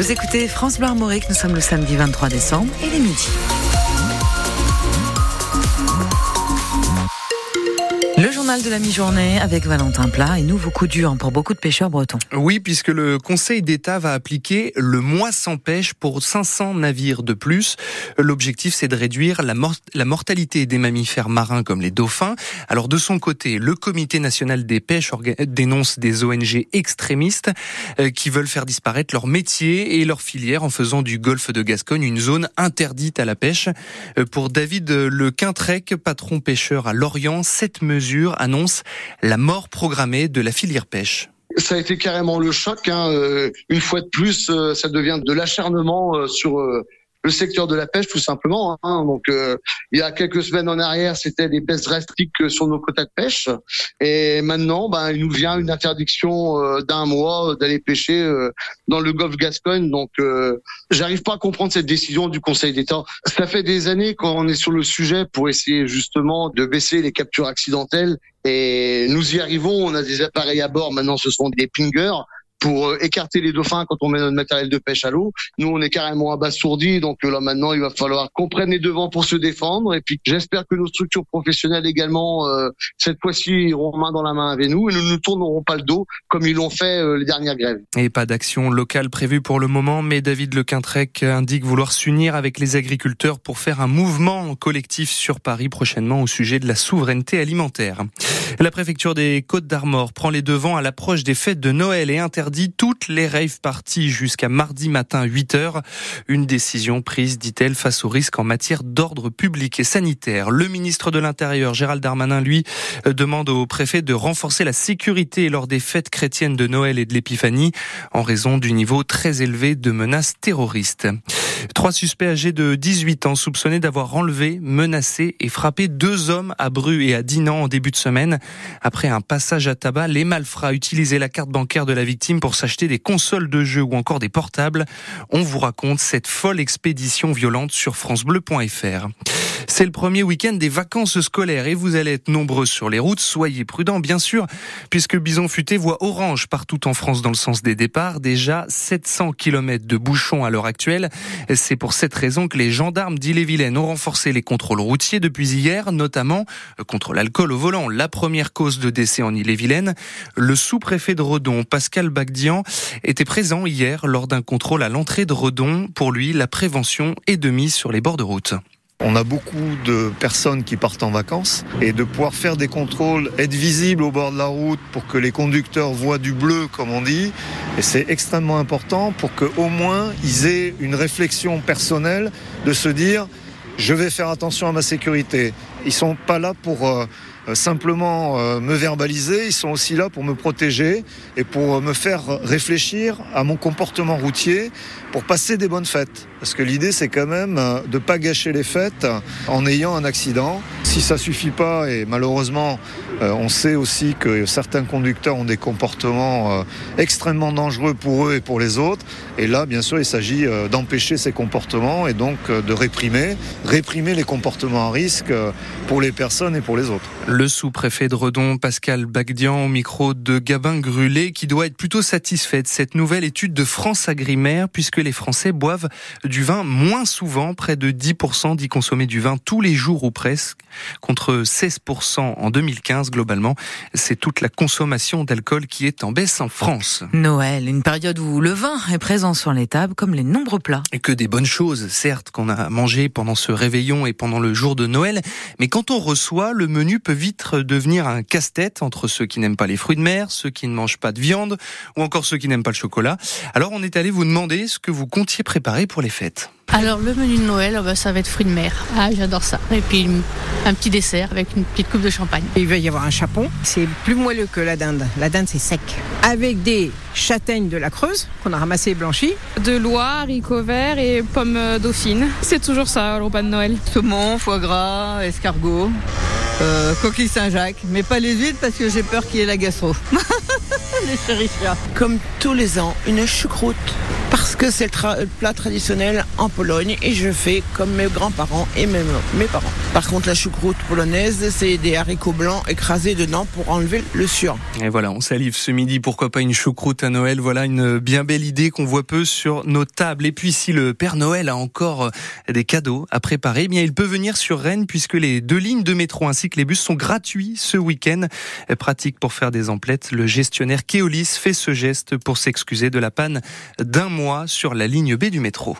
Vous écoutez France Bleu Armorique, nous sommes le samedi 23 décembre et il est midi. Journal de la mi-journée avec Valentin Plat et nouveau coup dur pour beaucoup de pêcheurs bretons. Oui, puisque le Conseil d'État va appliquer le mois sans pêche pour 500 navires de plus. L'objectif, c'est de réduire la, la, mortalité des mammifères marins comme les dauphins. Alors de son côté, le Comité national des pêches dénonce des ONG extrémistes euh, qui veulent faire disparaître leur métier et leur filière en faisant du golfe de Gascogne une zone interdite à la pêche. Euh, pour David Le Quintrec, patron pêcheur à Lorient, cette mesure annonce la mort programmée de la filière pêche. Ça a été carrément le choc. Hein. Euh, une fois de plus, euh, ça devient de l'acharnement euh, sur le secteur de la pêche tout simplement. Hein. Donc euh, il y a quelques semaines en arrière, c'était des baisses drastiques sur nos quotas de pêche, et maintenant, ben, il nous vient une interdiction euh, d'un mois d'aller pêcher euh, dans le golfe Gascogne. Donc j'arrive pas à comprendre cette décision du Conseil d'État. Ça fait des années qu'on est sur le sujet pour essayer justement de baisser les captures accidentelles, et nous y arrivons. On a des appareils à bord. Maintenant, ce sont des pingers pour euh, écarter les dauphins quand on met notre matériel de pêche à l'eau. Nous, on est carrément abasourdis, donc euh, là maintenant, il va falloir qu'on prenne les devants pour se défendre. Et puis, j'espère que nos structures professionnelles également, euh, cette fois-ci, iront main dans la main avec nous et ne nous tournerons pas le dos comme ils l'ont fait les dernières grèves. Et pas d'action locale prévue pour le moment, mais David Lequintrec indique vouloir s'unir avec les agriculteurs pour faire un mouvement collectif sur Paris prochainement au sujet de la souveraineté alimentaire. La préfecture des Côtes d'Armor prend les devants à l'approche des fêtes de Noël et interdit toutes les rave parties jusqu'à mardi matin 8 h Une décision prise, dit-elle, face au risque en matière d'ordre public et sanitaire. Le ministre de l'Intérieur, Gérald Darmanin, lui, euh, demande au préfet de renforcer la sécurité lors des fêtes chrétiennes de Noël et de l'Épiphanie en raison du niveau très élevé de menaces terroristes. Trois suspects âgés de 18 ans soupçonnés d'avoir enlevé, menacé et frappé deux hommes à Bru et à Dinan en début de semaine. Après un passage à tabac, les malfrats utilisaient la carte bancaire de la victime pour s'acheter des consoles de jeux ou encore des portables. On vous raconte cette folle expédition violente sur francebleu.fr. C'est le premier week-end des vacances scolaires et vous allez être nombreux sur les routes. Soyez prudents, bien sûr, puisque Bison Futé voit orange partout en France dans le sens des départs. Déjà 700 km de bouchons à l'heure actuelle. C'est pour cette raison que les gendarmes d'Ille-et-Vilaine ont renforcé les contrôles routiers depuis hier, notamment euh, contre l'alcool au volant, la première cause de décès en Ille-et-Vilaine. Le sous-préfet de Redon, Pascal Bagdian, était présent hier lors d'un contrôle à l'entrée de Redon. Pour lui, la prévention est de mise sur les bords de route. On a beaucoup de personnes qui partent en vacances et de pouvoir faire des contrôles, être visible au bord de la route pour que les conducteurs voient du bleu, comme on dit. Et c'est extrêmement important pour qu'au moins ils aient une réflexion personnelle de se dire je vais faire attention à ma sécurité. Ils sont pas là pour euh, simplement euh, me verbaliser, ils sont aussi là pour me protéger et pour me faire réfléchir à mon comportement routier pour passer des bonnes fêtes. Parce que l'idée, c'est quand même de ne pas gâcher les fêtes en ayant un accident. Si ça suffit pas, et malheureusement, on sait aussi que certains conducteurs ont des comportements extrêmement dangereux pour eux et pour les autres. Et là, bien sûr, il s'agit d'empêcher ces comportements et donc de réprimer, réprimer les comportements à risque pour les personnes et pour les autres. Le sous-préfet de Redon, Pascal Bagdian, au micro de Gabin Grulé, qui doit être plutôt satisfait de cette nouvelle étude de France Agrimaire, puisque les Français boivent du vin moins souvent, près de 10% d'y consommer du vin tous les jours ou presque, contre 16% en 2015 globalement. C'est toute la consommation d'alcool qui est en baisse en France. Noël, une période où le vin est présent sur les tables, comme les nombreux plats. Et que des bonnes choses, certes, qu'on a mangé pendant ce réveillon et pendant le jour de Noël, mais quand on reçoit, le menu peut vite devenir un casse-tête entre ceux qui n'aiment pas les fruits de mer, ceux qui ne mangent pas de viande, ou encore ceux qui n'aiment pas le chocolat. Alors on est allé vous demander ce que vous comptiez préparer pour les fêtes. Alors le menu de Noël, oh bah, ça va être fruits de mer. Ah, j'adore ça. Et puis un petit dessert avec une petite coupe de champagne. Il va y avoir un chapon. C'est plus moelleux que la dinde. La dinde c'est sec. Avec des châtaignes de la Creuse qu'on a ramassées et blanchies. De Loire, haricots verts et pommes dauphines. C'est toujours ça le repas de Noël. Saumon, foie gras, escargot. Euh, coquille Saint-Jacques, mais pas les huîtres parce que j'ai peur qu'il y ait la gastro. Comme tous les ans, une choucroute parce que c'est le, plat traditionnel en Pologne et je fais comme mes grands-parents et mes, mes parents. Par contre, la choucroute polonaise, c'est des haricots blancs écrasés dedans pour enlever le suur. Et voilà, on salive ce midi. Pourquoi pas une choucroute à Noël Voilà une bien belle idée qu'on voit peu sur nos tables. Et puis, si le Père Noël a encore des cadeaux à préparer, eh bien, il peut venir sur Rennes puisque les deux lignes de métro ainsi que les bus sont gratuits ce week-end. Pratique pour faire des emplettes. Le gestionnaire Keolis fait ce geste pour s'excuser de la panne d'un mois sur la ligne B du métro.